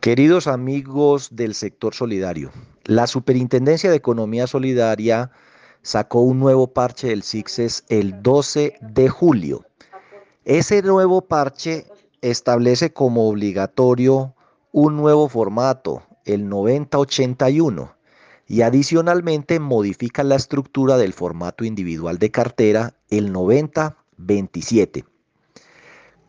Queridos amigos del sector solidario, la Superintendencia de Economía Solidaria sacó un nuevo parche del CICSES el 12 de julio. Ese nuevo parche establece como obligatorio un nuevo formato, el 9081, y adicionalmente modifica la estructura del formato individual de cartera, el 9027.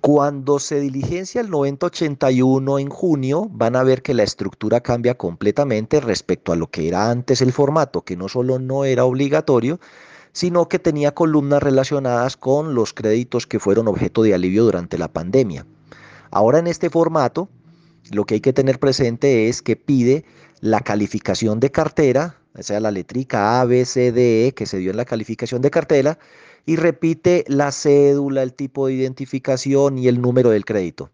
Cuando se diligencia el 9081 en junio, van a ver que la estructura cambia completamente respecto a lo que era antes el formato, que no solo no era obligatorio, sino que tenía columnas relacionadas con los créditos que fueron objeto de alivio durante la pandemia. Ahora en este formato, lo que hay que tener presente es que pide la calificación de cartera, o sea, la letrica A, B, C, D, E que se dio en la calificación de cartera, y repite la cédula, el tipo de identificación y el número del crédito.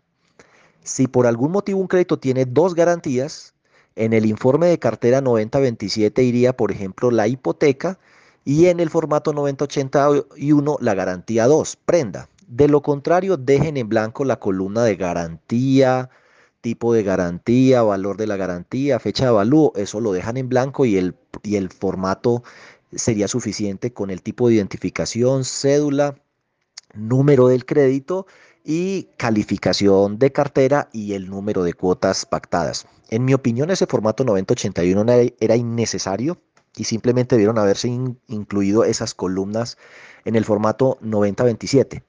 Si por algún motivo un crédito tiene dos garantías, en el informe de cartera 9027 iría, por ejemplo, la hipoteca y en el formato 9081 la garantía 2, prenda. De lo contrario, dejen en blanco la columna de garantía, tipo de garantía, valor de la garantía, fecha de avalúo, eso lo dejan en blanco y el, y el formato sería suficiente con el tipo de identificación, cédula, número del crédito y calificación de cartera y el número de cuotas pactadas. En mi opinión, ese formato 9081 era innecesario y simplemente debieron haberse incluido esas columnas en el formato 9027.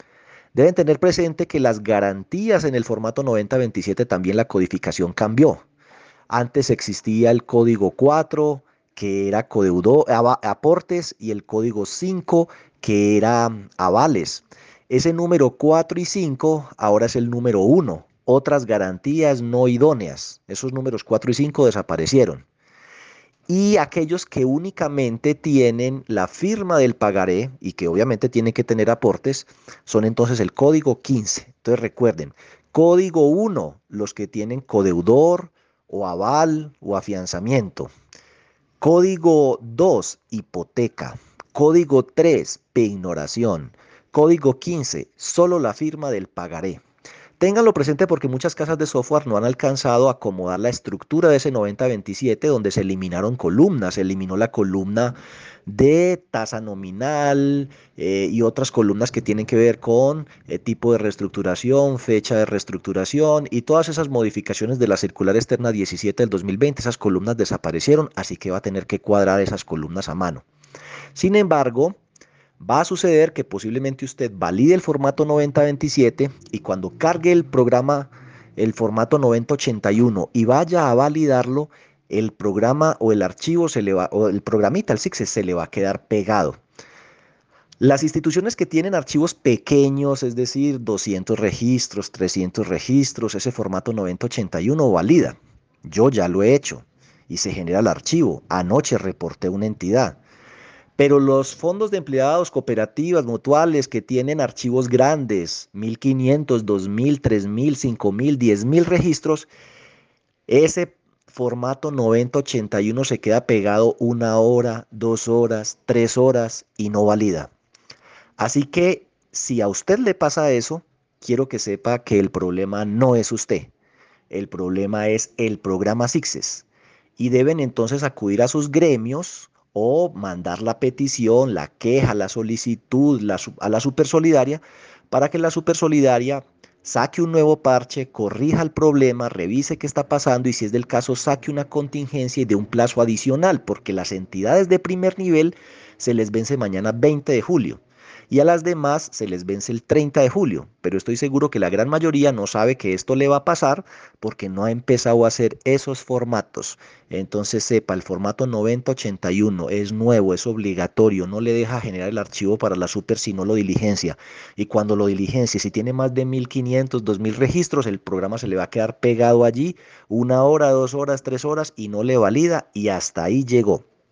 Deben tener presente que las garantías en el formato 9027 también la codificación cambió. Antes existía el código 4, que era aportes, y el código 5, que era mm, avales. Ese número 4 y 5 ahora es el número 1. Otras garantías no idóneas. Esos números 4 y 5 desaparecieron. Y aquellos que únicamente tienen la firma del pagaré y que obviamente tienen que tener aportes, son entonces el código 15. Entonces recuerden, código 1, los que tienen codeudor o aval o afianzamiento. Código 2, hipoteca. Código 3, peignoración. Código 15, solo la firma del pagaré. Ténganlo presente porque muchas casas de software no han alcanzado a acomodar la estructura de ese 9027 donde se eliminaron columnas, se eliminó la columna de tasa nominal eh, y otras columnas que tienen que ver con eh, tipo de reestructuración, fecha de reestructuración y todas esas modificaciones de la circular externa 17 del 2020, esas columnas desaparecieron, así que va a tener que cuadrar esas columnas a mano. Sin embargo, va a suceder que posiblemente usted valide el formato 9027 y cuando cargue el programa, el formato 9081 y vaya a validarlo, el programa o el archivo se le va, o el programita, el SIX se le va a quedar pegado. Las instituciones que tienen archivos pequeños, es decir, 200 registros, 300 registros, ese formato 9081 valida. Yo ya lo he hecho y se genera el archivo. Anoche reporté una entidad. Pero los fondos de empleados, cooperativas, mutuales que tienen archivos grandes, 1500, 2000, 3000, 5000, 10000 registros, ese formato 9081 se queda pegado una hora, dos horas, tres horas y no valida. Así que si a usted le pasa eso, quiero que sepa que el problema no es usted. El problema es el programa SIXES. Y deben entonces acudir a sus gremios o mandar la petición, la queja, la solicitud a la Supersolidaria para que la Supersolidaria saque un nuevo parche, corrija el problema, revise qué está pasando y si es del caso saque una contingencia y de un plazo adicional, porque las entidades de primer nivel se les vence mañana 20 de julio y a las demás se les vence el 30 de julio, pero estoy seguro que la gran mayoría no sabe que esto le va a pasar porque no ha empezado a hacer esos formatos. Entonces sepa, el formato 9081 es nuevo, es obligatorio, no le deja generar el archivo para la super si no lo diligencia. Y cuando lo diligencia, si tiene más de 1500, 2000 registros, el programa se le va a quedar pegado allí una hora, dos horas, tres horas y no le valida y hasta ahí llegó.